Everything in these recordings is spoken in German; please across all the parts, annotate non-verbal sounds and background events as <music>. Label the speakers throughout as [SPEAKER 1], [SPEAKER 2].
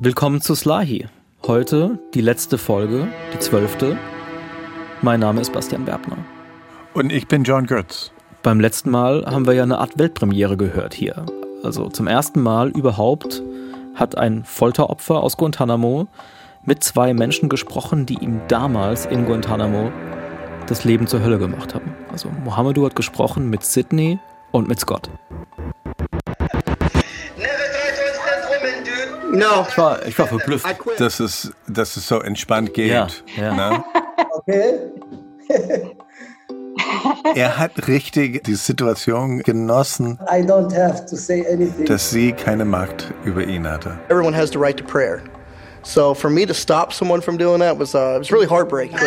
[SPEAKER 1] Willkommen zu Slahi. Heute die letzte Folge, die zwölfte. Mein Name ist Bastian Berbner.
[SPEAKER 2] Und ich bin John Götz.
[SPEAKER 1] Beim letzten Mal haben wir ja eine Art Weltpremiere gehört hier. Also zum ersten Mal überhaupt hat ein Folteropfer aus Guantanamo mit zwei Menschen gesprochen, die ihm damals in Guantanamo das Leben zur Hölle gemacht haben. Also Mohamedou hat gesprochen mit Sydney und mit Scott.
[SPEAKER 3] No.
[SPEAKER 1] Ich war, ich war verblüfft.
[SPEAKER 2] Dass es, dass es so entspannt geht.
[SPEAKER 1] Ja, ja.
[SPEAKER 2] Ne? <laughs>
[SPEAKER 3] Okay. <laughs>
[SPEAKER 2] Er hat richtig die Situation genossen,
[SPEAKER 3] I don't have to say anything.
[SPEAKER 2] dass sie keine Macht über ihn hatte.
[SPEAKER 4] Everyone has the right to prayer. So for me to stop someone from doing that was uh, it was really heartbreaking.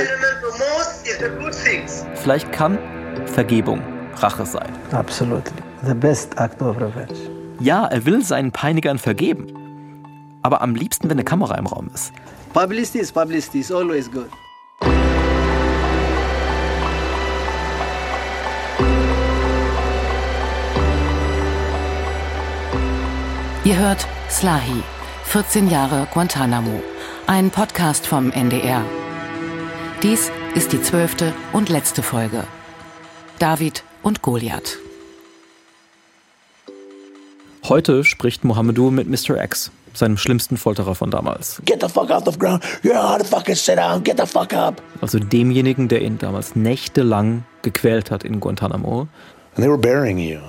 [SPEAKER 1] Vielleicht kann Vergebung Rache sein.
[SPEAKER 3] Absolutely. The best act of revenge.
[SPEAKER 1] Ja, er will seinen Peinigern vergeben. Aber am liebsten, wenn eine Kamera im Raum ist.
[SPEAKER 3] Publicity is publicity is always good.
[SPEAKER 5] Ihr hört Slahi, 14 Jahre Guantanamo, ein Podcast vom NDR. Dies ist die zwölfte und letzte Folge. David und Goliath.
[SPEAKER 1] Heute spricht Mohamedou mit Mr. X, seinem schlimmsten Folterer von damals.
[SPEAKER 6] Get the fuck off the ground. You're out of fucking sit down. Get the fuck up.
[SPEAKER 1] Also demjenigen, der ihn damals nächtelang gequält hat in Guantanamo.
[SPEAKER 6] And they were burying you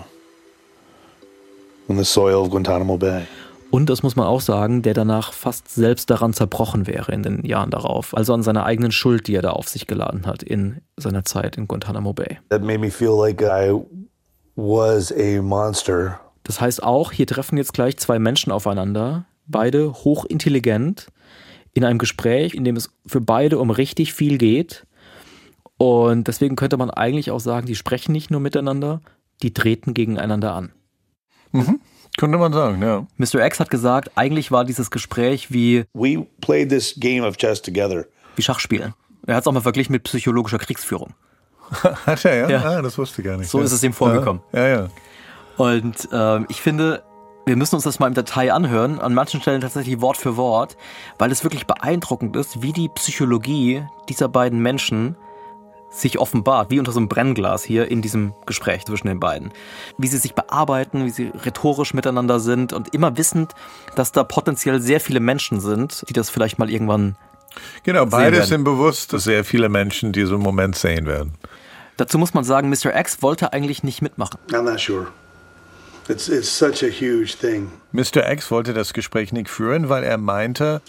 [SPEAKER 6] in the soil of Guantanamo Bay.
[SPEAKER 1] Und das muss man auch sagen, der danach fast selbst daran zerbrochen wäre in den Jahren darauf. Also an seiner eigenen Schuld, die er da auf sich geladen hat in seiner Zeit in Guantanamo Bay.
[SPEAKER 6] That made me feel like I was a monster.
[SPEAKER 1] Das heißt auch, hier treffen jetzt gleich zwei Menschen aufeinander, beide hochintelligent, in einem Gespräch, in dem es für beide um richtig viel geht. Und deswegen könnte man eigentlich auch sagen, die sprechen nicht nur miteinander, die treten gegeneinander an.
[SPEAKER 2] Könnte man sagen, ja.
[SPEAKER 1] Mr. X hat gesagt, eigentlich war dieses Gespräch wie,
[SPEAKER 6] We played this game of chess together.
[SPEAKER 1] wie Schachspielen. Er hat es auch mal verglichen mit psychologischer Kriegsführung. <laughs>
[SPEAKER 2] Hat er, ja?
[SPEAKER 1] Ja.
[SPEAKER 2] Ah, das wusste ich gar nicht.
[SPEAKER 1] So
[SPEAKER 2] ja.
[SPEAKER 1] ist es ihm vorgekommen.
[SPEAKER 2] Ja, ja. ja.
[SPEAKER 1] Und ähm, ich finde, wir müssen uns das mal im Detail anhören, an manchen Stellen tatsächlich Wort für Wort, weil es wirklich beeindruckend ist, wie die Psychologie dieser beiden Menschen sich offenbart, wie unter so einem Brennglas hier in diesem Gespräch zwischen den beiden. Wie sie sich bearbeiten, wie sie rhetorisch miteinander sind und immer wissend, dass da potenziell sehr viele Menschen sind, die das vielleicht mal irgendwann.
[SPEAKER 2] Genau, beide sind bewusst, dass sehr viele Menschen diesen Moment sehen werden.
[SPEAKER 1] Dazu muss man sagen, Mr. X wollte eigentlich nicht mitmachen.
[SPEAKER 7] I'm not sure. It's it's such a huge thing.
[SPEAKER 2] Mr. X wollte das Gespräch nicht führen, weil er meinte,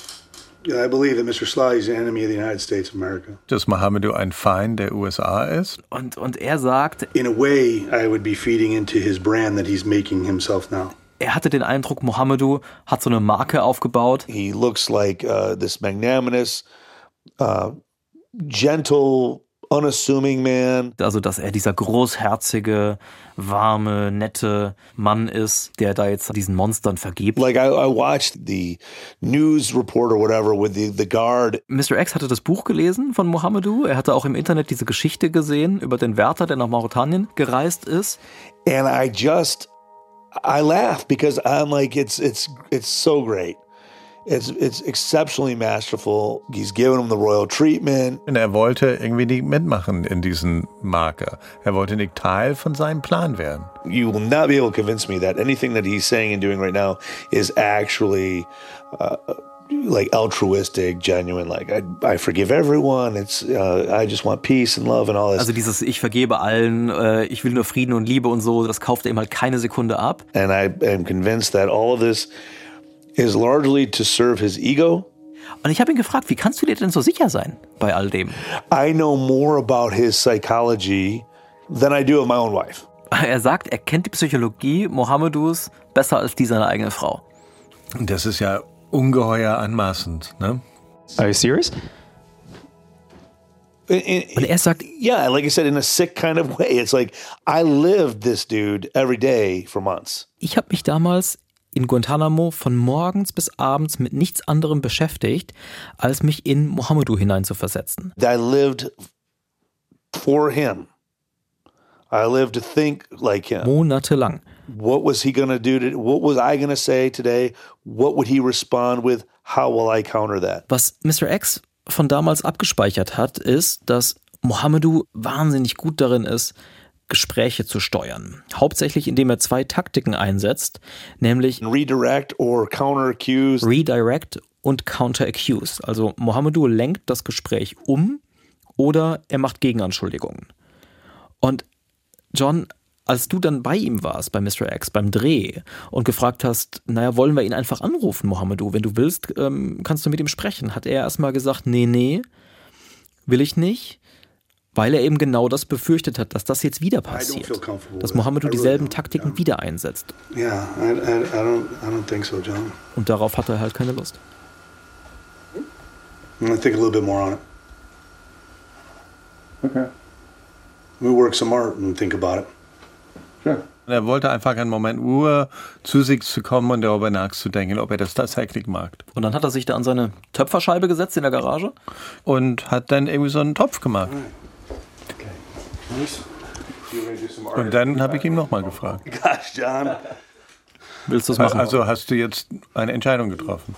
[SPEAKER 7] I believe that Mr. Sly is the enemy of the United States of America.
[SPEAKER 2] dass Mohamedou ein Feind der USA ist.
[SPEAKER 1] Und, und er sagt,
[SPEAKER 7] In a way, I would be feeding into his brand that he's making himself now.
[SPEAKER 1] er hatte den Eindruck, Mohamedou hat so eine Marke aufgebaut,
[SPEAKER 6] He looks like uh, this magnanimous, uh, gentle, unassuming man.
[SPEAKER 1] also dass er dieser großherzige, warme, nette Mann ist, der da jetzt diesen Monstern vergibt.
[SPEAKER 6] Like I, I watched the news report or whatever with the, the guard
[SPEAKER 1] Mr. X hatte das Buch gelesen von Mohamedou. Er hatte auch im Internet diese Geschichte gesehen über den Wärter, der nach Mauretanien gereist ist.
[SPEAKER 6] and I just I laugh because I'm like it's it's it's so great. It's it's exceptionally masterful. He's given him the royal treatment.
[SPEAKER 2] Und er wollte irgendwie nicht mitmachen in diesen Marker. Er wollte nicht Teil von seinem Plan werden.
[SPEAKER 6] You will not be able to convince me that anything that he's saying and doing right now is actually uh, like altruistic, genuine. Like I, I forgive everyone. It's uh, I just want peace and love and all this.
[SPEAKER 1] Also dieses Ich vergebe allen, äh, ich will nur Frieden und Liebe und so, das kauft er ihm halt keine Sekunde ab.
[SPEAKER 6] and I am convinced that all of this is largely to serve his ego.
[SPEAKER 1] Und ich habe ihn gefragt, wie kannst du dir denn so sicher sein bei all dem?
[SPEAKER 6] I know more about his psychology than I do of my own wife.
[SPEAKER 1] Er sagt, er kennt die Psychologie Mohamedous besser als die seiner eigenen Frau.
[SPEAKER 2] Das ist ja ungeheuer anmaßend, ne?
[SPEAKER 8] Are you serious?
[SPEAKER 1] Und er sagt,
[SPEAKER 6] yeah, like I said, in a sick kind of way. It's like I lived this dude every day for months.
[SPEAKER 1] ich habe mich damals in Guantanamo von morgens bis abends mit nichts anderem beschäftigt, als mich in Mohamedou hineinzuversetzen.
[SPEAKER 6] I lived for him. I lived to think like him.
[SPEAKER 1] Monatelang.
[SPEAKER 6] What was he going to do? To, what was I going to say today? What would he respond with? How will I counter that?
[SPEAKER 1] Was Mr. X von damals abgespeichert hat, ist, dass Mohamedou wahnsinnig gut darin ist, Gespräche zu steuern. Hauptsächlich indem er zwei Taktiken einsetzt, nämlich
[SPEAKER 6] Redirect or counter accuse.
[SPEAKER 1] Redirect und Counter Accuse. Also Mohamedou lenkt das Gespräch um oder er macht Gegenanschuldigungen. Und John, als du dann bei ihm warst, bei Mr. X, beim Dreh und gefragt hast, naja, wollen wir ihn einfach anrufen, Mohamedou? Wenn du willst, ähm, kannst du mit ihm sprechen. Hat er erstmal gesagt, nee, nee, will ich nicht, weil er eben genau das befürchtet hat, dass das jetzt wieder passiert. Dass Mohamedou dieselben Taktiken wieder einsetzt. Und darauf hat er halt keine Lust.
[SPEAKER 2] Er wollte einfach einen Moment Ruhe zu sich zu kommen und darüber nachzudenken, ob er das tatsächlich mag.
[SPEAKER 1] Und dann hat er sich da an seine Töpferscheibe gesetzt in der Garage.
[SPEAKER 2] Und hat dann irgendwie so einen Topf gemacht. Und dann habe ich ihn nochmal gefragt. <laughs>
[SPEAKER 7] Gosh, John.
[SPEAKER 1] Willst du das machen?
[SPEAKER 2] Also hast du jetzt eine Entscheidung getroffen?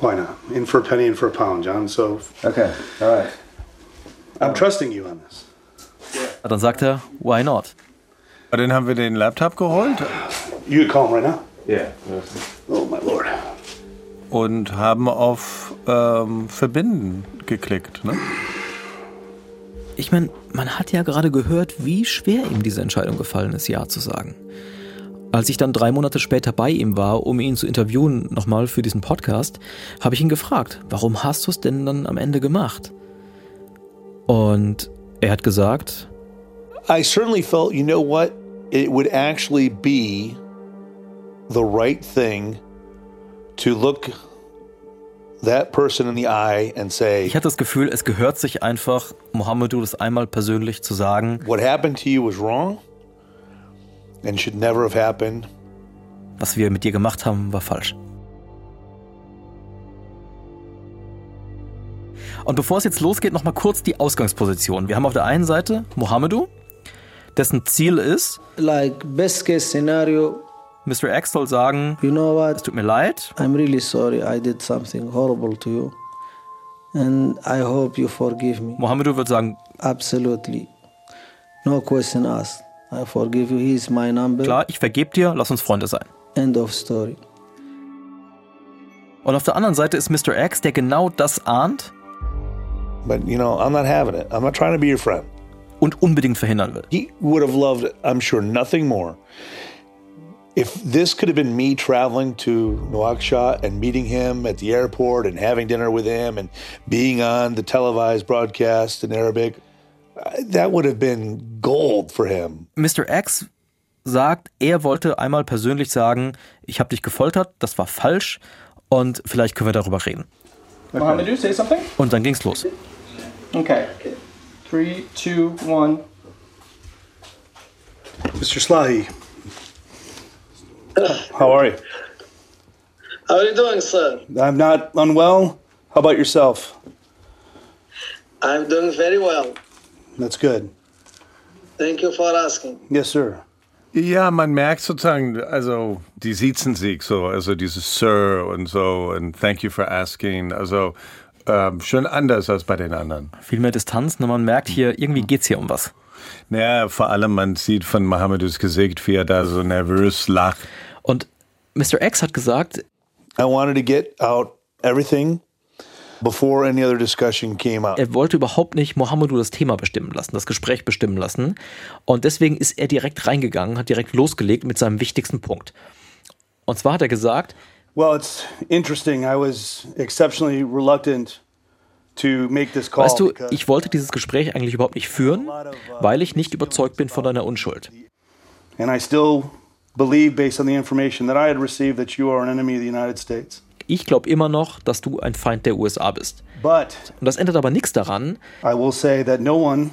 [SPEAKER 7] Why not? In for a penny, in for a pound, John. So
[SPEAKER 8] Okay, all right.
[SPEAKER 7] I'm trusting you on this.
[SPEAKER 1] Dann sagt er, why not?
[SPEAKER 2] Und dann haben wir den Laptop geholt
[SPEAKER 7] You him right now.
[SPEAKER 8] Yeah.
[SPEAKER 7] Oh my lord.
[SPEAKER 2] und haben auf ähm, Verbinden geklickt. Ne?
[SPEAKER 1] Ich meine, man hat ja gerade gehört, wie schwer ihm diese Entscheidung gefallen ist, Ja zu sagen. Als ich dann drei Monate später bei ihm war, um ihn zu interviewen, nochmal für diesen Podcast, habe ich ihn gefragt, warum hast du es denn dann am Ende gemacht? Und er hat gesagt,
[SPEAKER 6] I certainly felt, you know what? It would actually be the right thing to look that person in the eye and say,
[SPEAKER 1] ich hatte das Gefühl, es gehört sich einfach, Mohamedou das einmal persönlich zu sagen,
[SPEAKER 6] what happened to you was wrong and should never have happened.
[SPEAKER 1] was wir mit dir gemacht haben, war falsch. Und bevor es jetzt losgeht, nochmal kurz die Ausgangsposition. Wir haben auf der einen Seite Mohamedou, dessen Ziel ist,
[SPEAKER 3] Like best case scenario,
[SPEAKER 1] Mr. X soll sagen,
[SPEAKER 3] you know
[SPEAKER 1] es
[SPEAKER 3] what?
[SPEAKER 1] tut mir leid,
[SPEAKER 3] I'm really sorry I did something horrible to you. And I hope you forgive me.
[SPEAKER 1] Mohamedou wird sagen,
[SPEAKER 3] Absolutely. No question asked. I forgive you. He's my number.
[SPEAKER 1] klar, ich vergebe dir, lass uns Freunde sein.
[SPEAKER 3] End of story.
[SPEAKER 1] Und auf der anderen Seite ist Mr. X, der genau das ahnt
[SPEAKER 6] But, you know, I'm not having it. I'm not trying to be your friend.
[SPEAKER 1] Und unbedingt verhindern will.
[SPEAKER 6] He would have loved, I'm sure, nothing more. If this could have been me traveling to Nouakchott and meeting him at the airport and having dinner with him and being on the televised broadcast in Arabic, that would have been gold for him.
[SPEAKER 1] Mr. X sagt, er wollte einmal persönlich sagen, ich habe dich gefoltert, das war falsch und vielleicht können wir darüber reden.
[SPEAKER 9] Something.
[SPEAKER 1] Und dann ging's los.
[SPEAKER 9] Okay. Three, two, one.
[SPEAKER 7] Mr. Slahi. <coughs> How are you?
[SPEAKER 10] How are you doing, sir?
[SPEAKER 7] I'm not unwell. How about yourself?
[SPEAKER 10] I'm doing very well.
[SPEAKER 7] That's good.
[SPEAKER 10] Thank you for asking.
[SPEAKER 7] Yes, sir.
[SPEAKER 2] Ja, man merkt sozusagen, also die siezen sich so, also dieses Sir und so und Thank you for asking, also ähm, schon anders als bei den anderen.
[SPEAKER 1] Viel mehr Distanz, nur man merkt hier, irgendwie geht's hier um was.
[SPEAKER 2] Naja, vor allem man sieht von Mohammedus Gesicht, wie er da so nervös lacht.
[SPEAKER 1] Und Mr. X hat gesagt,
[SPEAKER 6] I wanted to get out everything before any other discussion came out.
[SPEAKER 1] er wollte überhaupt nicht Mohamedou das Thema bestimmen lassen, das Gespräch bestimmen lassen. Und deswegen ist er direkt reingegangen, hat direkt losgelegt mit seinem wichtigsten Punkt. Und zwar hat er gesagt,
[SPEAKER 7] Well, it's interesting. I was exceptionally reluctant to make this call.
[SPEAKER 1] weißt du, ich wollte dieses Gespräch eigentlich überhaupt nicht führen, weil ich nicht überzeugt bin von deiner Unschuld.
[SPEAKER 7] and I still believe, based on the information that I had received, that you are an enemy of the United States.
[SPEAKER 1] Ich glaube immer noch, dass du ein Feind der USA bist.
[SPEAKER 7] But
[SPEAKER 1] Und das ändert aber nichts daran,
[SPEAKER 7] I will say that no one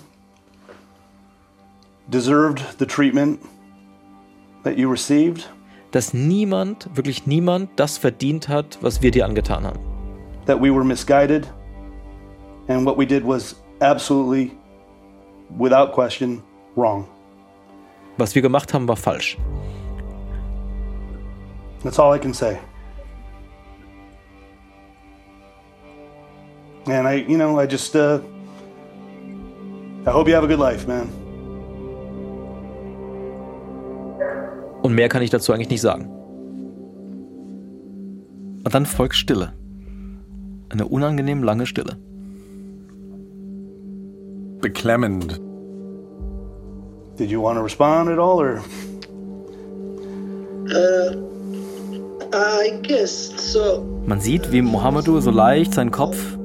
[SPEAKER 7] deserved the treatment that you received.
[SPEAKER 1] Dass niemand, wirklich niemand, das verdient hat, was wir dir angetan haben.
[SPEAKER 7] That we were misguided, and what we did was absolutely, without question, wrong.
[SPEAKER 1] Was wir gemacht haben, war falsch.
[SPEAKER 7] That's all I can say. And I, you know, I just, uh, I hope you have a good life, man.
[SPEAKER 1] Und mehr kann ich dazu eigentlich nicht sagen. Und dann folgt Stille. Eine unangenehm lange Stille.
[SPEAKER 2] Beklemmend.
[SPEAKER 7] Did you want to respond at all, or?
[SPEAKER 10] Uh, I guess so.
[SPEAKER 1] Man sieht, wie Mohamedou so leicht seinen Kopf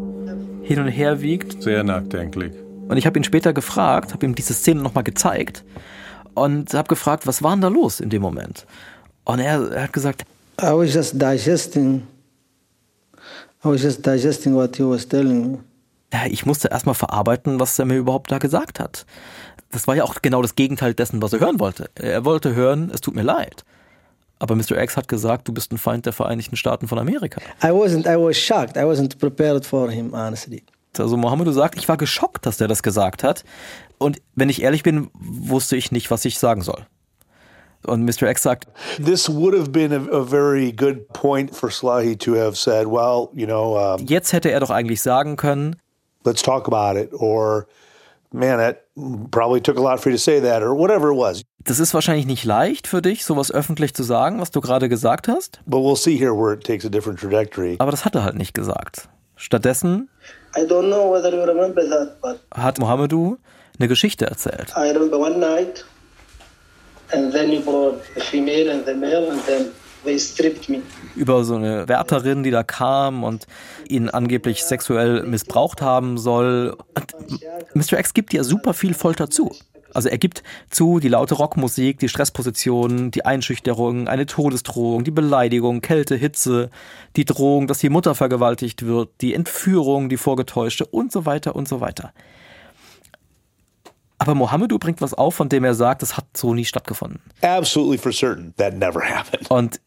[SPEAKER 1] hin und her wiegt.
[SPEAKER 2] Sehr nachdenklich.
[SPEAKER 1] Und ich habe ihn später gefragt, habe ihm diese Szene nochmal gezeigt und habe gefragt, was war denn da los in dem Moment? Und er, er hat gesagt,
[SPEAKER 3] I was just digesting. I was just digesting what he was telling me.
[SPEAKER 1] ja, ich musste erstmal verarbeiten, was er mir überhaupt da gesagt hat. Das war ja auch genau das Gegenteil dessen, was er hören wollte. Er wollte hören, es tut mir leid. Aber Mr. X hat gesagt, du bist ein Feind der Vereinigten Staaten von Amerika.
[SPEAKER 3] I wasn't. I was shocked. I wasn't prepared for him, honestly.
[SPEAKER 1] Also Mohammed sagt, ich war geschockt, dass der das gesagt hat. Und wenn ich ehrlich bin, wusste ich nicht, was ich sagen soll. Und Mr. X sagt,
[SPEAKER 6] This would have been a, a very good point for Slahi to have said, well, you know, um,
[SPEAKER 1] jetzt hätte er doch eigentlich sagen können,
[SPEAKER 6] let's talk about it, or man, that probably took a lot for you to say that, or whatever it was.
[SPEAKER 1] das ist wahrscheinlich nicht leicht für dich, sowas öffentlich zu sagen, was du gerade gesagt hast.
[SPEAKER 6] But we'll see here where it takes a different trajectory.
[SPEAKER 1] Aber das hat er halt nicht gesagt. Stattdessen
[SPEAKER 10] I don't know whether you remember that, but
[SPEAKER 1] hat Mohamedou eine Geschichte erzählt.
[SPEAKER 10] I remember one night, and then you brought the female and the male, and then they stripped me.
[SPEAKER 1] Über so eine Wärterin, die da kam und ihn angeblich sexuell missbraucht haben soll. Und Mr. X gibt ja super viel Folter zu. Also er gibt zu, die laute Rockmusik, die Stressposition, die Einschüchterung, eine Todesdrohung, die Beleidigung, Kälte, Hitze, die Drohung, dass die Mutter vergewaltigt wird, die Entführung, die vorgetäuschte und so weiter und so weiter. Aber Mohamedou bringt was auf, von dem er sagt, das hat so nie stattgefunden.
[SPEAKER 6] Absolutely for certain, that never <laughs> happened.
[SPEAKER 1] Und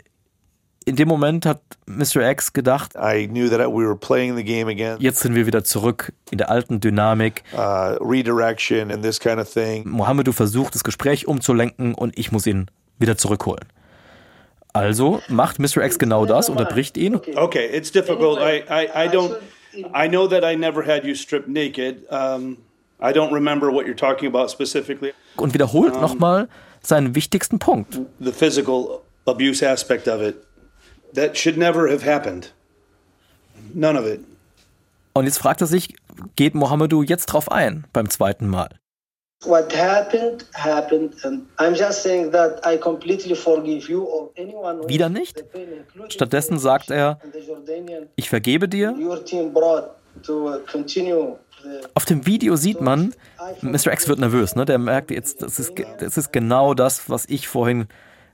[SPEAKER 1] in dem Moment hat Mr. X gedacht,
[SPEAKER 6] I knew that we were playing the game again,
[SPEAKER 1] jetzt sind wir wieder zurück in der alten Dynamik.
[SPEAKER 6] uh, redirection and this kind of thing.
[SPEAKER 1] Mohamedou versucht, das Gespräch umzulenken und ich muss ihn wieder zurückholen. Also macht Mr. X genau das, unterbricht ihn.
[SPEAKER 7] Okay, it's difficult. I, I, I don't. I know that I never had you stripped naked. Um, I don't remember what you're talking about specifically.
[SPEAKER 1] und wiederholt nochmal seinen wichtigsten Punkt.
[SPEAKER 7] The physical abuse aspect of it. That should never have happened. None of it.
[SPEAKER 1] Und jetzt fragt er sich, geht Mohamedou jetzt drauf ein beim zweiten Mal?
[SPEAKER 10] What happened, happened, and I'm just saying that I completely forgive you or anyone who
[SPEAKER 1] Wieder nicht? Stattdessen sagt er, ich vergebe dir.
[SPEAKER 10] uh,
[SPEAKER 1] Auf dem Video sieht man, Mr. X wird nervös, ne? Der merkt jetzt, das ist, das ist genau das, was ich vorhin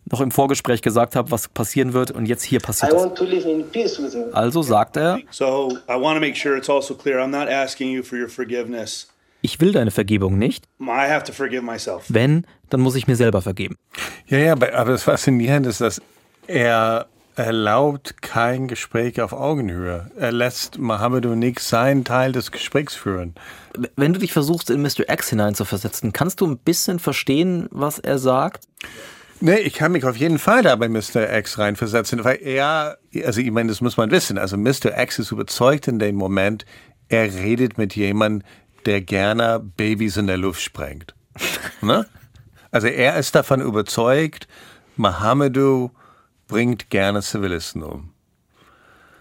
[SPEAKER 1] noch im Vorgespräch gesagt habe, was passieren wird und jetzt hier passiert
[SPEAKER 10] you.
[SPEAKER 1] Also sagt er,
[SPEAKER 7] So I want to make sure it's also clear. I'm not asking you for your forgiveness.
[SPEAKER 1] ich will deine Vergebung nicht.
[SPEAKER 7] I have to forgive myself.
[SPEAKER 1] Wenn, dann muss ich mir selber vergeben.
[SPEAKER 2] Ja, ja, aber das Faszinierende ist, dass er erlaubt kein Gespräch auf Augenhöhe. Er lässt Mohamedou nicht seinen Teil des Gesprächs führen.
[SPEAKER 1] Wenn du dich versuchst, in Mr. X hineinzuversetzen, kannst du ein bisschen verstehen, was er sagt?
[SPEAKER 2] Nee, ich kann mich auf jeden Fall da bei Mr. X reinversetzen, weil er, also ich meine, das muss man wissen, also Mr. X ist überzeugt in dem Moment, er redet mit jemandem, der gerne Babys in der Luft sprengt. <laughs> ne? Also er ist davon überzeugt, Mohamedou bringt gerne Zivilisten um.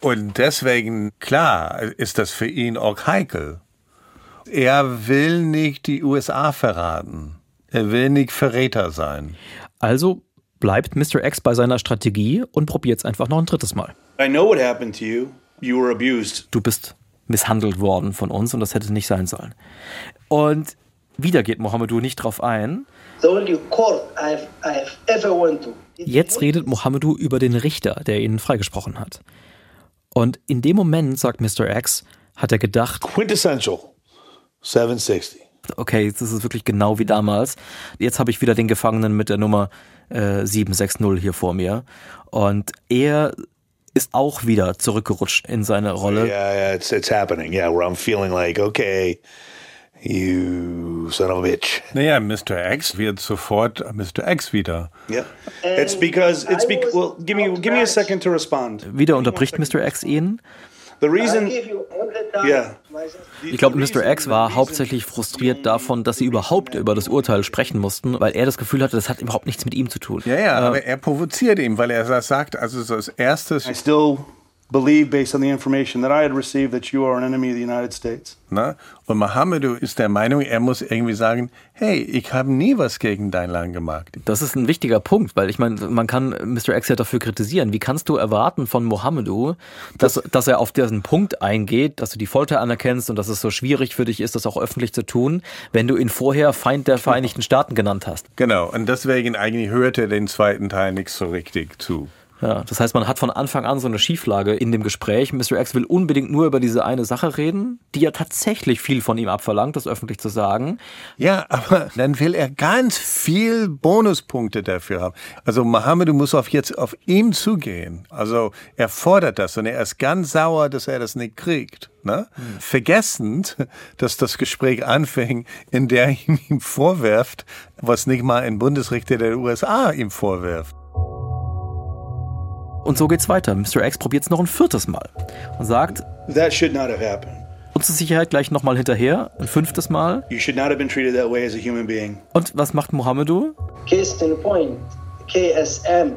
[SPEAKER 2] Und deswegen, klar, ist das für ihn auch heikel. Er will nicht die USA verraten. Er will nicht Verräter sein.
[SPEAKER 1] Also bleibt Mr. X bei seiner Strategie und probiert es einfach noch ein drittes Mal.
[SPEAKER 7] I know what happened to you. You were abused.
[SPEAKER 1] Du bist misshandelt worden von uns und das hätte nicht sein sollen. Und wieder geht Mohamedou nicht drauf ein.
[SPEAKER 10] The only court I've, I've ever went to.
[SPEAKER 1] Jetzt redet Mohamedou über den Richter, der ihn freigesprochen hat. Und in dem Moment, sagt Mr. X, hat er gedacht,
[SPEAKER 6] Quintessential 760.
[SPEAKER 1] okay, das ist wirklich genau wie damals. Jetzt habe ich wieder den Gefangenen mit der Nummer äh, 760 hier vor mir. Und er ist auch wieder zurückgerutscht in seine Rolle.
[SPEAKER 6] Yeah, yeah, it's it's happening. Yeah, where I'm feeling like, okay, you son of a bitch.
[SPEAKER 2] Naja, Mr. X wird sofort Mr. X wieder.
[SPEAKER 7] Yeah. It's because it's be well. Give me give me a second to respond.
[SPEAKER 1] Wieder unterbricht Mr. X ihn.
[SPEAKER 7] The reason,
[SPEAKER 10] I give you all the time.
[SPEAKER 7] yeah.
[SPEAKER 1] Ich glaube, Mr. X war hauptsächlich frustriert davon, dass sie überhaupt über das Urteil sprechen mussten, weil er das Gefühl hatte, das hat überhaupt nichts mit ihm zu tun.
[SPEAKER 2] Ja, ja, aber er provoziert ihn, weil er das sagt, also so als erstes,
[SPEAKER 7] I still believe, based on the information that I had received, that you are an enemy of the United States.
[SPEAKER 2] ne? Und Mohammedu ist der Meinung, er muss irgendwie sagen, hey, ich habe nie was gegen dein Land gemacht.
[SPEAKER 1] Das ist ein wichtiger Punkt, weil ich meine, man kann Mr. X ja dafür kritisieren. Wie kannst du erwarten von Mohammedu, dass, dass er auf diesen Punkt eingeht, dass du die Folter anerkennst und dass es so schwierig für dich ist, das auch öffentlich zu tun, wenn du ihn vorher Feind der Vereinigten Staaten genannt hast?
[SPEAKER 2] Genau, und deswegen eigentlich hörte er den zweiten Teil nicht so richtig zu.
[SPEAKER 1] Ja, das heißt, man hat von Anfang an so eine Schieflage in dem Gespräch. Mr. X will unbedingt nur über diese eine Sache reden, die ja tatsächlich viel von ihm abverlangt, das öffentlich zu sagen.
[SPEAKER 2] Ja, aber dann will er ganz viel Bonuspunkte dafür haben. Also Mohammed muss auf jetzt auf ihm zugehen. Also er fordert das und er ist ganz sauer, dass er das nicht kriegt. Ne? Vergessend, dass das Gespräch anfing, in der <laughs> ihm vorwirft, was nicht mal ein Bundesrichter der USA ihm vorwirft.
[SPEAKER 1] Und so geht's weiter. Mr. X probiert es noch ein viertes Mal und sagt,
[SPEAKER 7] That should not have happened.
[SPEAKER 1] uns zur Sicherheit gleich nochmal hinterher, ein fünftes Mal.
[SPEAKER 7] You should not have been treated that way as a human being.
[SPEAKER 1] Und was macht Mohammedu?
[SPEAKER 10] Case in point, KSM.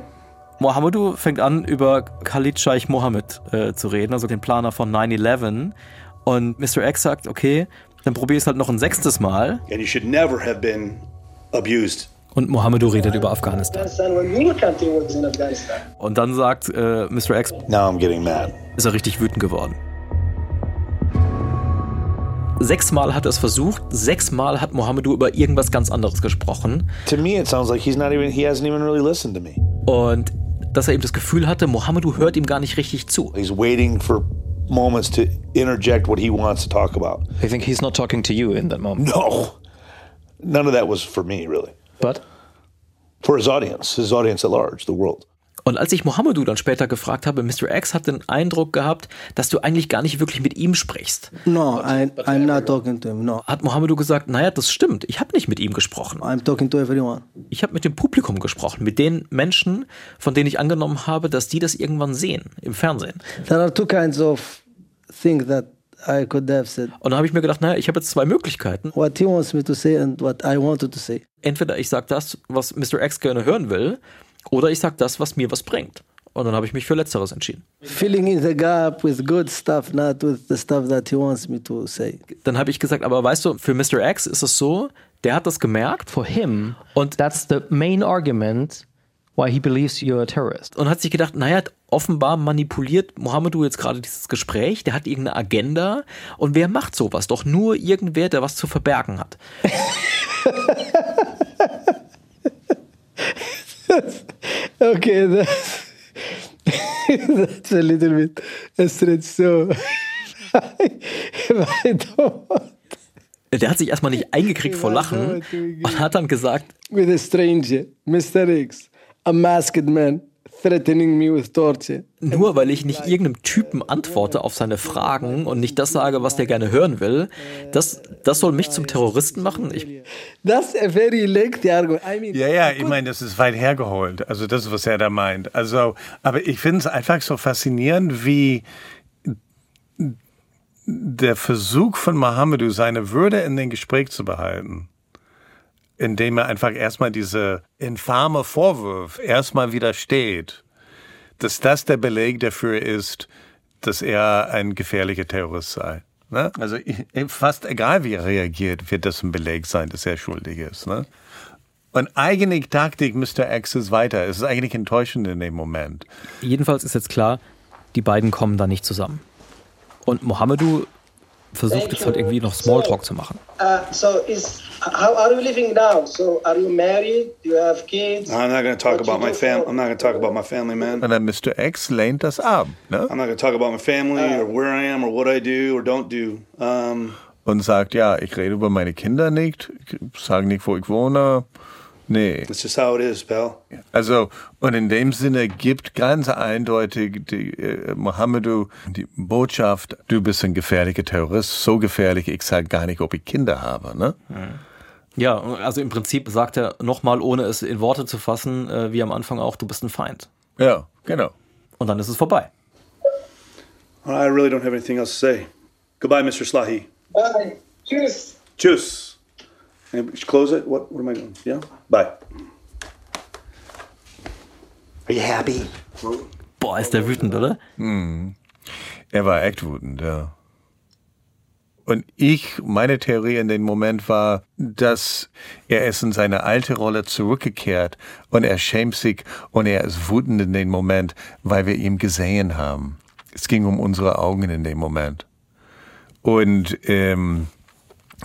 [SPEAKER 1] Mohammedu fängt an, über Khalid Scheich Mohammed äh, zu reden, also den Planer von 9-11. Und Mr. X sagt, okay, dann probier es halt noch ein sechstes Mal.
[SPEAKER 7] And you should never have been abused.
[SPEAKER 1] Und Mohammedu redet über Afghanistan. Und dann sagt äh, Mr. X,
[SPEAKER 6] Now I'm getting mad.
[SPEAKER 1] ist er richtig wütend geworden. Sechsmal hat er es versucht, sechsmal hat Mohammedu über irgendwas ganz anderes gesprochen.
[SPEAKER 6] To me, it sounds like he's not even. He hasn't even really listened to me.
[SPEAKER 1] Und dass er eben das Gefühl hatte, Mohammedu hört ihm gar nicht richtig zu.
[SPEAKER 6] He's waiting for moments to interject what he wants to talk about.
[SPEAKER 8] I think he's not talking to you in that moment.
[SPEAKER 6] No, none of that was for me, really.
[SPEAKER 8] But
[SPEAKER 6] For his audience, his audience at large, the world.
[SPEAKER 1] Und als ich Mohammedu dann später gefragt habe, Mr. X hat den Eindruck gehabt, dass du eigentlich gar nicht wirklich mit ihm sprichst.
[SPEAKER 3] No, I, I'm not talking to him. No,
[SPEAKER 1] Hat Mohammedu gesagt, naja, das stimmt, ich habe nicht mit ihm gesprochen.
[SPEAKER 3] I'm talking to everyone.
[SPEAKER 1] Ich habe mit dem Publikum gesprochen, mit den Menschen, von denen ich angenommen habe, dass die das irgendwann sehen, im Fernsehen.
[SPEAKER 3] There are two kinds of things that I could have said.
[SPEAKER 1] Und da habe ich mir gedacht, naja, ich habe jetzt zwei Möglichkeiten.
[SPEAKER 3] What he wants me to say and what I wanted to say.
[SPEAKER 1] Entweder ich sage das, was Mr. X gerne hören will, oder ich sage das, was mir was bringt. Und dann habe ich mich für Letzteres entschieden.
[SPEAKER 3] Filling in the gap with good stuff, not with the stuff that he wants me to say.
[SPEAKER 1] Dann habe ich gesagt, aber weißt du, für Mr. X ist es so, der hat das gemerkt
[SPEAKER 8] for him,
[SPEAKER 1] und,
[SPEAKER 8] that's the main argument why he believes you're a terrorist.
[SPEAKER 1] und hat sich gedacht, naja, offenbar manipuliert Mohammedu jetzt gerade dieses Gespräch, der hat irgendeine Agenda und wer macht sowas? Doch nur irgendwer, der was zu verbergen hat. <laughs>
[SPEAKER 3] Okay, that's, that's a little bit a stretch. So, <laughs> I don't
[SPEAKER 1] Der hat sich erstmal nicht eingekriegt vor Lachen und hat dann gesagt,
[SPEAKER 3] with a stranger, Mr. X, a masked man, threatening me with torture.
[SPEAKER 1] nur weil ich nicht irgendeinem Typen antworte auf seine Fragen und nicht das sage, was der gerne hören will, das, das soll mich zum Terroristen machen? Ich,
[SPEAKER 3] That's a very lengthy argument. I mean,
[SPEAKER 2] Ja, ja, ich meine, das ist weit hergeholt. Also das ist, was er da meint. Also, aber ich finde es einfach so faszinierend, wie der Versuch von Mohammedu, seine Würde in den Gespräch zu behalten, indem er einfach erstmal diese infame Vorwurf erstmal widersteht, dass das der Beleg dafür ist, dass er ein gefährlicher Terrorist sei. Ne? Also fast egal, wie er reagiert, wird das ein Beleg sein, dass er schuldig ist. Ne? Und eigentlich ich, Mr. X ist weiter. Es ist eigentlich enttäuschend in dem Moment.
[SPEAKER 1] jedenfalls ist jetzt klar, die beiden kommen da nicht zusammen. Und Mohammedu versucht jetzt halt irgendwie noch Smalltalk zu machen.
[SPEAKER 10] Uh, so is how are you living now? So are you married? Do you have kids?
[SPEAKER 7] I'm not going to talk about my
[SPEAKER 10] do
[SPEAKER 7] fam.
[SPEAKER 10] for-
[SPEAKER 7] I'm not going to talk about my family, man.
[SPEAKER 2] Und dann Mr. X lehnt das ab. Ne?
[SPEAKER 7] I'm not going to talk about my family or where I am or what I do or don't do. Um,
[SPEAKER 2] Und sagt, ja, ich rede über meine Kinder nicht, ich sage nicht, wo ich wohne, Nee.
[SPEAKER 6] That's just how it is, pal.
[SPEAKER 2] Also, und in dem Sinne gibt ganz eindeutig die, äh, Mohammedu die Botschaft, du bist ein gefährlicher Terrorist, so gefährlich, ich sage gar nicht, ob ich Kinder habe, ne?
[SPEAKER 1] Ja, also im Prinzip sagt er nochmal, ohne es in Worte zu fassen, äh, wie am Anfang auch, du bist ein Feind.
[SPEAKER 2] Ja, genau.
[SPEAKER 1] Und dann ist es vorbei.
[SPEAKER 7] I really don't have anything else to say. Goodbye, Mr. Slahi.
[SPEAKER 10] Bye. Cheers.
[SPEAKER 7] Tschüss. Should close it. What? What am I doing? Yeah. Bye.
[SPEAKER 6] Are you happy?
[SPEAKER 1] Boah, ist der wütend, oder?
[SPEAKER 2] Hm. Er war echt wütend, ja. Und ich, meine Theorie in dem Moment war, dass er ist in seine alte Rolle zurückgekehrt und er schämt sich und er ist wütend in dem Moment, weil wir ihn gesehen haben. Es ging um unsere Augen in dem Moment. Und ähm,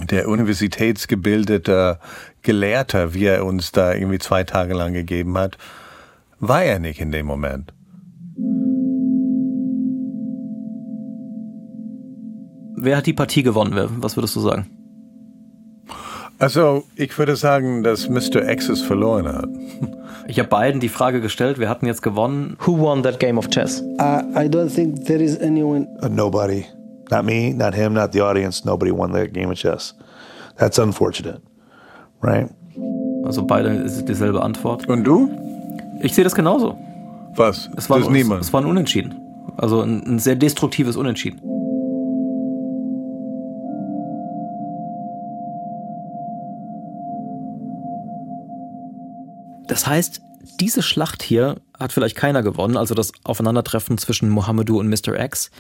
[SPEAKER 2] der universitätsgebildete Gelehrter, wie er uns da irgendwie zwei Tage lang gegeben hat, war er nicht in dem Moment.
[SPEAKER 1] Wer hat die Partie gewonnen? Was würdest du sagen?
[SPEAKER 2] Also, ich würde sagen, dass Mr. X es verloren hat.
[SPEAKER 1] Ich habe beiden die Frage gestellt, wer hat denn jetzt gewonnen?
[SPEAKER 8] Who won that game of chess?
[SPEAKER 3] I, I don't think there is anyone.
[SPEAKER 6] Uh, nobody. Not me, not him, not the audience. Nobody won that game of chess. That's unfortunate, right?
[SPEAKER 1] Also beide ist dieselbe Antwort.
[SPEAKER 2] Und du?
[SPEAKER 1] Ich sehe das genauso.
[SPEAKER 2] Was?
[SPEAKER 1] Es war,
[SPEAKER 2] das niemand.
[SPEAKER 1] Es war ein Unentschieden. Also ein, ein sehr destruktives Unentschieden. Das heißt, diese Schlacht hier hat vielleicht keiner gewonnen, also das Aufeinandertreffen zwischen Mohammedu und Mr. X.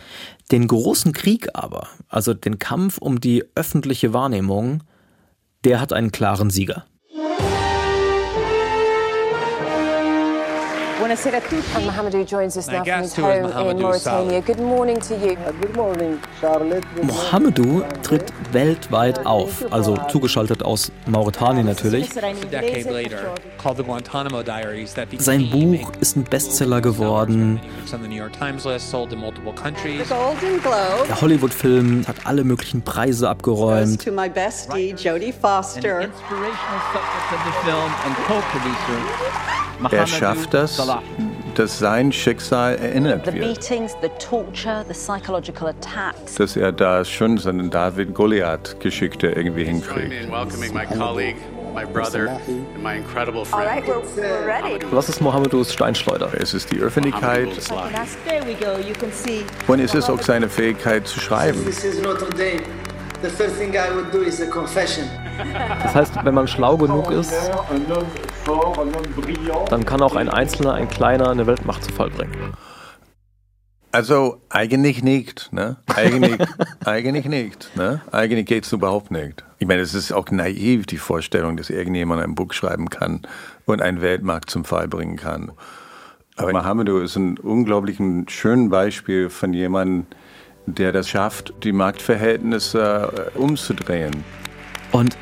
[SPEAKER 1] Den großen Krieg aber, also den Kampf um die öffentliche Wahrnehmung, der hat einen klaren Sieger.
[SPEAKER 11] Buonasera a tutti. And Mohamedou joins us now from his home in Mauritania. Good morning to you.
[SPEAKER 3] Good morning, Charlotte. Good
[SPEAKER 1] Mohamedou tritt weltweit auf, also zugeschaltet aus Mauretanien natürlich. Sein Buch ist ein Bestseller geworden. Der Hollywood-Film hat alle möglichen Preise abgeräumt.
[SPEAKER 12] to my bestie, Jodie Foster.
[SPEAKER 13] inspirational subject of the film and co-producer
[SPEAKER 2] Er schafft das, dass sein Schicksal erinnert wird. Dass er da schon seine David-Goliath-Geschichte irgendwie hinkriegt.
[SPEAKER 14] in welcoming my colleague, my brother, and my incredible
[SPEAKER 11] All
[SPEAKER 14] friend.
[SPEAKER 11] right, we're, we're ready.
[SPEAKER 1] Was ist Mohamedous Steinschleuder?
[SPEAKER 2] Es ist die Öffentlichkeit und es ist auch seine Fähigkeit zu schreiben.
[SPEAKER 1] Das heißt, wenn man schlau genug ist, dann kann auch ein Einzelner, ein Kleiner eine Weltmacht zu Fall bringen.
[SPEAKER 2] Also eigentlich nicht, ne? Eigentlich, <laughs> eigentlich nicht, ne? Eigentlich geht's überhaupt nicht. Ich meine, es ist auch naiv, die Vorstellung, dass irgendjemand ein Buch schreiben kann und einen Weltmarkt zum Fall bringen kann. Aber Mohammedo ist ein unglaublich schönes Beispiel von jemandem, der das schafft, die Marktverhältnisse äh, umzudrehen.
[SPEAKER 1] Und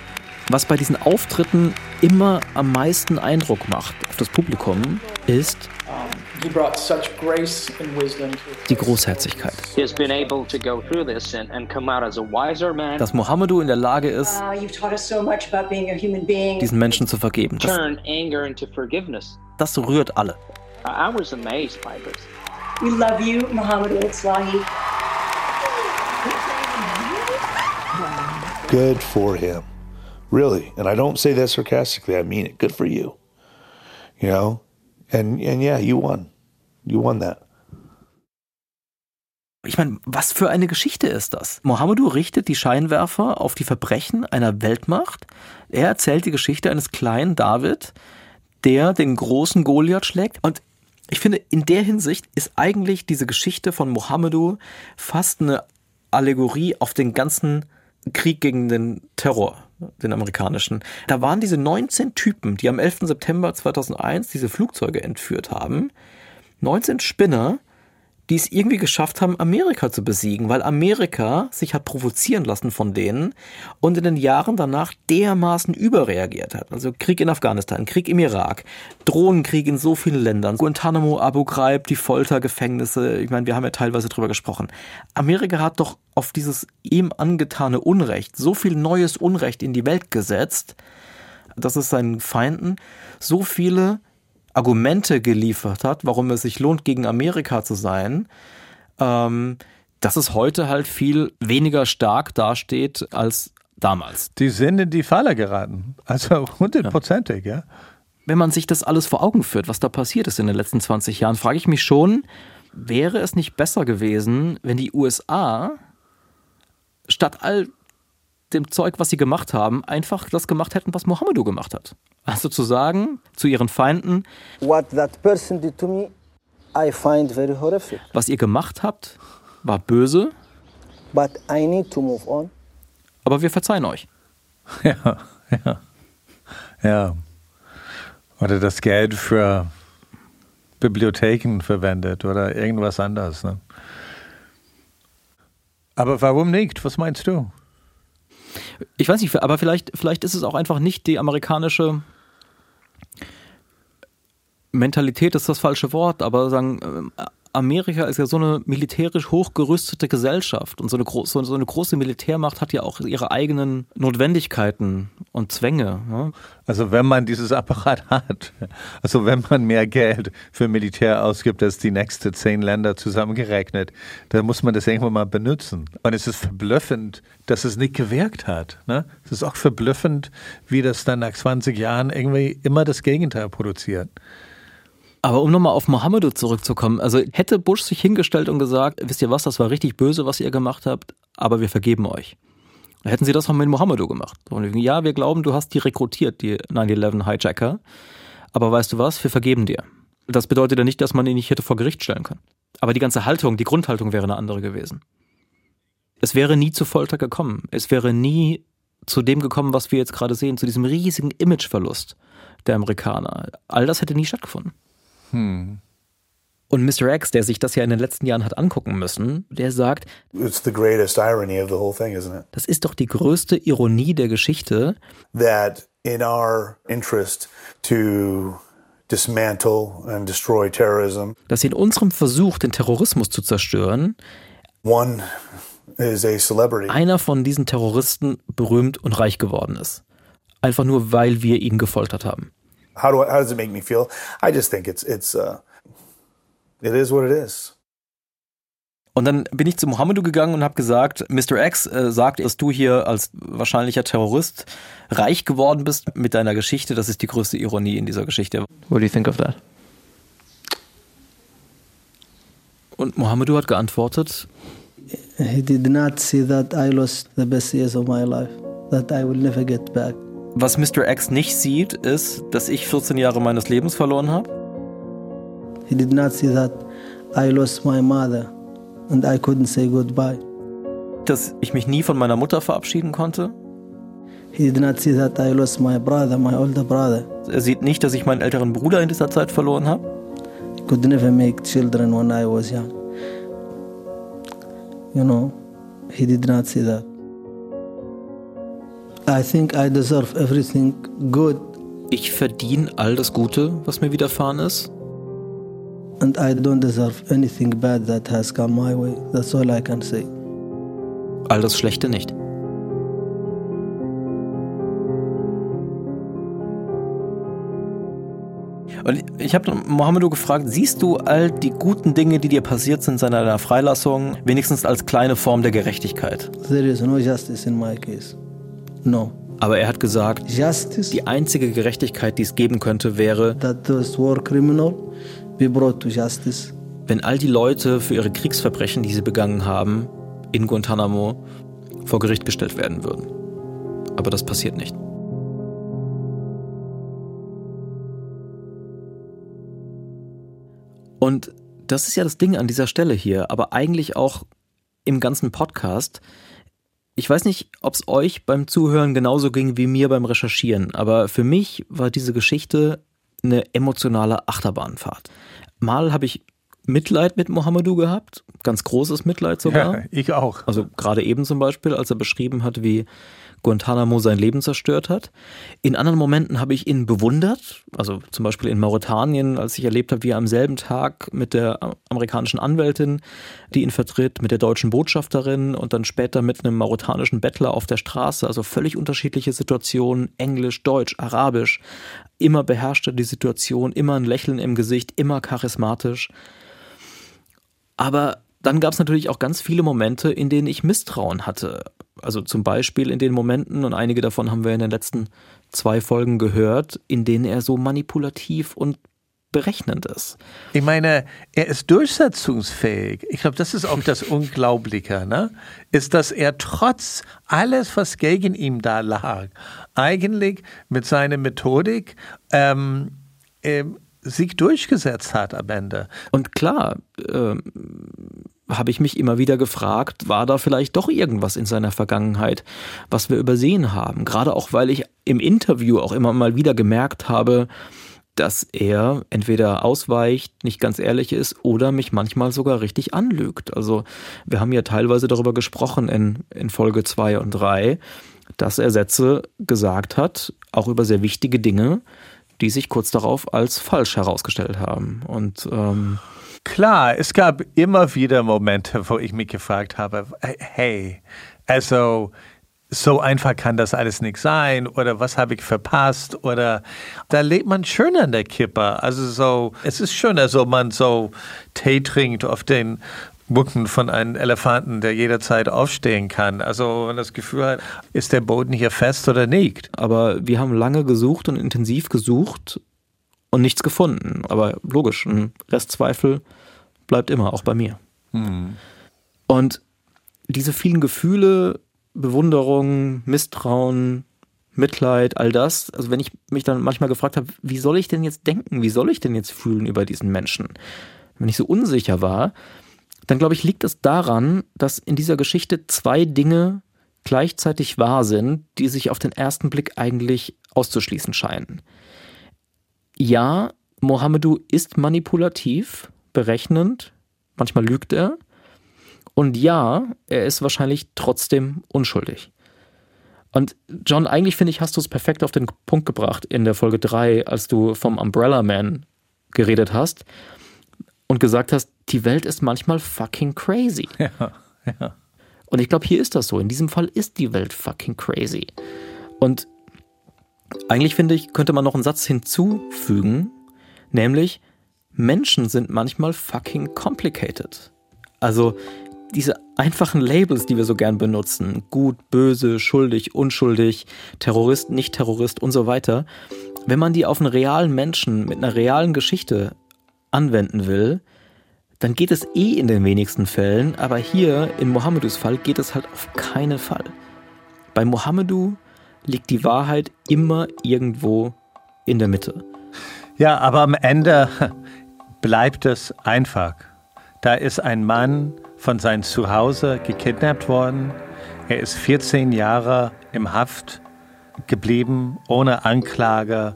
[SPEAKER 1] was bei diesen Auftritten immer am meisten Eindruck macht auf das Publikum, ist die Großherzigkeit.
[SPEAKER 15] He has been able to go through this and, and come out as a wiser man.
[SPEAKER 1] Dass Mohammedo in der Lage ist,
[SPEAKER 12] you've taught us so much about being a human being.
[SPEAKER 1] diesen Menschen zu vergeben. Das,
[SPEAKER 15] turn anger into forgiveness.
[SPEAKER 1] das rührt alle.
[SPEAKER 15] I I was amazed by this.
[SPEAKER 12] We love you, Muhammad al-Slahi.
[SPEAKER 6] Good for him. Really. And I don't say that sarcastically. I mean it. Good for you. You know? And and yeah, you won. You won that.
[SPEAKER 1] Ich meine, was für eine Geschichte ist das? Mohammedo richtet die Scheinwerfer auf die Verbrechen einer Weltmacht. Er erzählt die Geschichte eines kleinen David, der den großen Goliath schlägt. Und ich finde, in der Hinsicht ist eigentlich diese Geschichte von Mohammedo fast eine Allegorie auf den ganzen Krieg gegen den Terror, den amerikanischen. Da waren diese 19 Typen, die am 11. September 2001 diese Flugzeuge entführt haben. 19 Spinner, die es irgendwie geschafft haben, Amerika zu besiegen, weil Amerika sich hat provozieren lassen von denen und in den Jahren danach dermaßen überreagiert hat. Also Krieg in Afghanistan, Krieg im Irak, Drohnenkrieg in so vielen Ländern, Guantanamo, Abu Ghraib, die Foltergefängnisse, ich meine, wir haben ja teilweise drüber gesprochen. Amerika hat doch auf dieses ihm angetane Unrecht so viel neues Unrecht in die Welt gesetzt, dass es seinen Feinden so viele Argumente geliefert hat, warum es sich lohnt, gegen Amerika zu sein, ähm, dass es heute halt viel weniger stark dasteht als damals.
[SPEAKER 2] Die sind in die Falle geraten. Also hundertprozentig, ja.
[SPEAKER 1] Wenn man sich das alles vor Augen führt, was da passiert ist in den letzten 20 Jahren, frage ich mich schon, wäre es nicht besser gewesen, wenn die USA statt all dem Zeug, was sie gemacht haben, einfach das gemacht hätten, was Mohammedu gemacht hat. Also zu sagen zu ihren Feinden,
[SPEAKER 3] What that person did to me, I find very horrific.
[SPEAKER 1] was ihr gemacht habt, war böse,
[SPEAKER 3] But I need to move on.
[SPEAKER 1] aber wir verzeihen euch. <laughs>
[SPEAKER 2] Ja, ja. Ja. Oder das Geld für Bibliotheken verwendet oder irgendwas anderes. Ne? Aber warum nicht? Was meinst du?
[SPEAKER 1] Ich weiß nicht, aber vielleicht, vielleicht ist es auch einfach nicht die amerikanische Mentalität, ist das falsche Wort, aber sagen, ähm, Amerika ist ja so eine militärisch hochgerüstete Gesellschaft und so eine, große, so eine große Militärmacht hat ja auch ihre eigenen Notwendigkeiten und Zwänge. Ne?
[SPEAKER 2] Also wenn man dieses Apparat <laughs> hat, also wenn man mehr Geld für Militär ausgibt als die nächsten zehn Länder zusammengerechnet, dann muss man das irgendwann mal benutzen. Und es ist verblüffend, dass es nicht gewirkt hat. Ne? Es ist auch verblüffend, wie das dann nach 20 Jahren irgendwie immer das Gegenteil produziert.
[SPEAKER 1] Aber um nochmal auf Mohammedu zurückzukommen, also hätte Bush sich hingestellt und gesagt, wisst ihr was, das war richtig böse, was ihr gemacht habt, aber wir vergeben euch. Hätten sie das auch mit Mohammedu gemacht. Und ja, wir glauben, du hast die rekrutiert, die 9-11-Hijacker, aber weißt du was, wir vergeben dir. Das bedeutet ja nicht, dass man ihn nicht hätte vor Gericht stellen können. Aber die ganze Haltung, die Grundhaltung wäre eine andere gewesen. Es wäre nie zu Folter gekommen. Es wäre nie zu dem gekommen, was wir jetzt gerade sehen, zu diesem riesigen Imageverlust der Amerikaner. All das hätte nie stattgefunden.
[SPEAKER 2] Hm.
[SPEAKER 1] Und Mr. X, der sich das ja in den letzten Jahren hat angucken müssen, der sagt,
[SPEAKER 6] It's the greatest irony of the whole thing, isn't it?
[SPEAKER 1] das ist doch die größte Ironie der Geschichte,
[SPEAKER 6] That in our interest to dismantle and destroy terrorism,
[SPEAKER 1] dass in unserem Versuch, den Terrorismus zu zerstören,
[SPEAKER 6] one is a celebrity.
[SPEAKER 1] einer von diesen Terroristen berühmt und reich geworden ist. Einfach nur, weil wir ihn gefoltert haben.
[SPEAKER 6] How do I, how does it make me feel? I just think it's it's uh, it is what it is.
[SPEAKER 1] Und dann bin ich zu Mohammedu gegangen und habe gesagt, Mr. X äh, sagt, dass du hier als wahrscheinlicher Terrorist reich geworden bist mit deiner Geschichte. Das ist die größte Ironie in dieser Geschichte.
[SPEAKER 8] What do you think of that?
[SPEAKER 1] Und Mohammedu hat geantwortet,
[SPEAKER 3] He did not see that I lost the best years of my life, that I will never get back.
[SPEAKER 1] Was Mr. X nicht sieht, ist, dass ich 14 Jahre meines Lebens verloren habe.
[SPEAKER 3] He did not see that I lost my mother and I couldn't say goodbye.
[SPEAKER 1] Dass ich mich nie von meiner Mutter verabschieden konnte.
[SPEAKER 3] He did not see that I lost my brother, my older brother.
[SPEAKER 1] Er sieht nicht, dass ich meinen älteren Bruder in dieser Zeit verloren habe.
[SPEAKER 3] He could never make children when I was young. You know, he did not see that. I think I deserve everything good
[SPEAKER 1] Ich verdiene all das Gute, was mir widerfahren ist.
[SPEAKER 3] and I don't deserve anything bad that has come my way. That's all I can say.
[SPEAKER 1] All das Schlechte nicht. Und ich habe Mohammedu gefragt, siehst du all die guten Dinge, die dir passiert sind seit deiner Freilassung, wenigstens als kleine Form der Gerechtigkeit?
[SPEAKER 3] There is no justice in my case. No.
[SPEAKER 1] Aber er hat gesagt,
[SPEAKER 3] Justice
[SPEAKER 1] die einzige Gerechtigkeit, die es geben könnte, wäre,
[SPEAKER 3] that those war criminal be brought to justice.
[SPEAKER 1] wenn all die Leute für ihre Kriegsverbrechen, die sie begangen haben, in Guantanamo vor Gericht gestellt werden würden. Aber das passiert nicht. Und das ist ja das Ding an dieser Stelle hier, aber eigentlich auch im ganzen Podcast. Ich weiß nicht, ob es euch beim Zuhören genauso ging wie mir beim Recherchieren, aber für mich war diese Geschichte eine emotionale Achterbahnfahrt. Mal habe ich Mitleid mit Mohamedou gehabt, ganz großes Mitleid sogar.
[SPEAKER 2] Ja, ich auch.
[SPEAKER 1] Also gerade eben zum Beispiel, als er beschrieben hat, wie Guantanamo sein Leben zerstört hat. In anderen Momenten habe ich ihn bewundert, also zum Beispiel in Mauretanien, als ich erlebt habe, wie er am selben Tag mit der amerikanischen Anwältin, die ihn vertritt, mit der deutschen Botschafterin und dann später mit einem mauretanischen Bettler auf der Straße, also völlig unterschiedliche Situationen, Englisch, Deutsch, Arabisch. Immer beherrschte die Situation, immer ein Lächeln im Gesicht, immer charismatisch. Aber dann gab es natürlich auch ganz viele Momente, in denen ich Misstrauen hatte. Also zum Beispiel in den Momenten, und einige davon haben wir in den letzten zwei Folgen gehört, in denen er so manipulativ und berechnend ist.
[SPEAKER 2] Ich meine, er ist durchsetzungsfähig. Ich glaube, das ist auch das <laughs> Unglaubliche, ne? Ist, dass er trotz alles, was gegen ihn da lag, eigentlich mit seiner Methodik ähm, ähm, sich durchgesetzt hat am Ende.
[SPEAKER 1] Und klar, ähm, habe ich mich immer wieder gefragt, war da vielleicht doch irgendwas in seiner Vergangenheit, was wir übersehen haben? Gerade auch, weil ich im Interview auch immer mal wieder gemerkt habe, dass er entweder ausweicht, nicht ganz ehrlich ist oder mich manchmal sogar richtig anlügt. Also wir haben ja teilweise darüber gesprochen in, in Folge 2 und 3, dass er Sätze gesagt hat, auch über sehr wichtige Dinge, die sich kurz darauf als falsch herausgestellt haben. Und ähm,
[SPEAKER 2] Klar, es gab immer wieder Momente, wo ich mich gefragt habe, hey, also so einfach kann das alles nicht sein oder was habe ich verpasst oder da lebt man schön an der Kippe. Also so, es ist schön, also man so Tee trinkt auf den Rücken von einem Elefanten, der jederzeit aufstehen kann. Also man das Gefühl hat, ist der Boden hier fest oder nicht.
[SPEAKER 1] Aber wir haben lange gesucht und intensiv gesucht und nichts gefunden. Aber logisch, ein Restzweifel bleibt immer, auch bei mir.
[SPEAKER 2] Hm.
[SPEAKER 1] Und diese vielen Gefühle, Bewunderung, Misstrauen, Mitleid, all das, also wenn ich mich dann manchmal gefragt habe, wie soll ich denn jetzt denken, wie soll ich denn jetzt fühlen über diesen Menschen, wenn ich so unsicher war, dann glaube ich, liegt es daran, dass in dieser Geschichte zwei Dinge gleichzeitig wahr sind, die sich auf den ersten Blick eigentlich auszuschließen scheinen. Ja, Mohamedou ist manipulativ, berechnend, manchmal lügt er. Und ja, er ist wahrscheinlich trotzdem unschuldig. Und John, eigentlich finde ich, hast du es perfekt auf den Punkt gebracht in der Folge 3, als du vom Umbrella Man geredet hast und gesagt hast, die Welt ist manchmal fucking crazy. <laughs>
[SPEAKER 2] Ja, ja.
[SPEAKER 1] Und ich glaube, hier ist das so. In diesem Fall ist die Welt fucking crazy. Und eigentlich finde ich, könnte man noch einen Satz hinzufügen, nämlich Menschen sind manchmal fucking complicated. Also diese einfachen Labels, die wir so gern benutzen, gut, böse, schuldig, unschuldig, Terrorist, nicht Terrorist und so weiter, wenn man die auf einen realen Menschen mit einer realen Geschichte anwenden will, dann geht es eh in den wenigsten Fällen, aber hier in Mohammedus Fall geht es halt auf keinen Fall. Bei Mohammedu liegt die Wahrheit immer irgendwo in der Mitte.
[SPEAKER 2] Ja, aber am Ende bleibt es einfach. Da ist ein Mann von seinem Zuhause gekidnappt worden. Er ist 14 Jahre im Haft geblieben, ohne Anklage,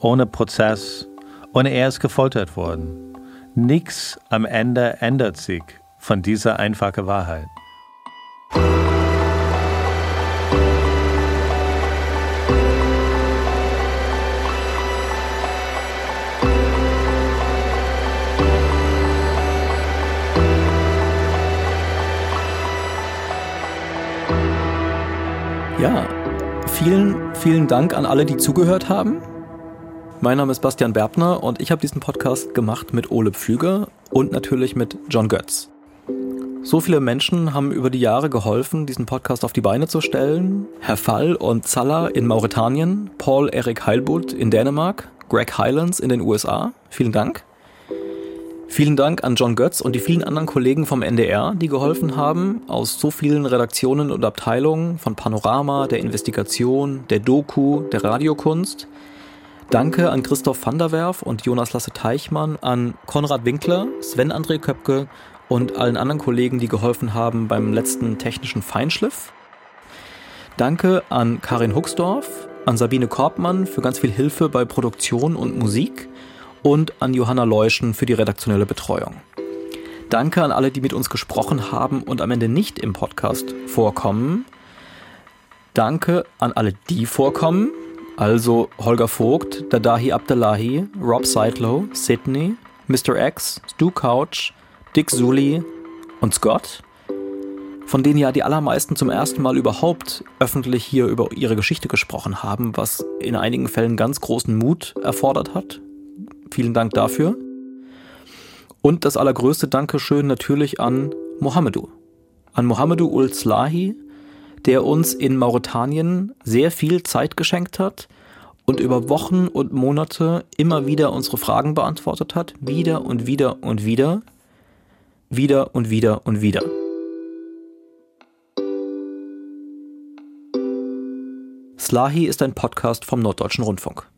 [SPEAKER 2] ohne Prozess und er ist gefoltert worden. Nichts am Ende ändert sich von dieser einfachen Wahrheit.
[SPEAKER 1] Ja, vielen, vielen Dank an alle, die zugehört haben. Mein Name ist Bastian Berbner und ich habe diesen Podcast gemacht mit Ole Pflüger und natürlich mit John Götz. So viele Menschen haben über die Jahre geholfen, diesen Podcast auf die Beine zu stellen. Herr Fall und Zalla in Mauretanien, Paul Erik Heilbutt in Dänemark, Greg Highlands in den USA. Vielen Dank. Vielen Dank an John Götz und die vielen anderen Kollegen vom NDR, die geholfen haben, aus so vielen Redaktionen und Abteilungen von Panorama, der Investigation, der Doku, der Radiokunst. Danke an Christoph van der Werf und Jonas Lasse Teichmann, an Konrad Winkler, Sven André Köpke und allen anderen Kollegen, die geholfen haben beim letzten technischen Feinschliff. Danke an Karin Huxdorf, an Sabine Korbmann für ganz viel Hilfe bei Produktion und Musik und an Johanna Leuschen für die redaktionelle Betreuung. Danke an alle, die mit uns gesprochen haben und am Ende nicht im Podcast vorkommen. Danke an alle, die vorkommen. Also Holger Vogt, Dadahi Abdullahi, Rob Seidlow, Sydney, Mr. X, Stu Couch, Dick Zuli und Scott, von denen ja die allermeisten zum ersten Mal überhaupt öffentlich hier über ihre Geschichte gesprochen haben, was in einigen Fällen ganz großen Mut erfordert hat. Vielen Dank dafür. Und das allergrößte Dankeschön natürlich an Mohamedou. An Mohamedou Ul Slahi, der uns in Mauretanien sehr viel Zeit geschenkt hat und über Wochen und Monate immer wieder unsere Fragen beantwortet hat. Wieder und wieder und wieder. Wieder und wieder und wieder. Slahi ist ein Podcast vom Norddeutschen Rundfunk.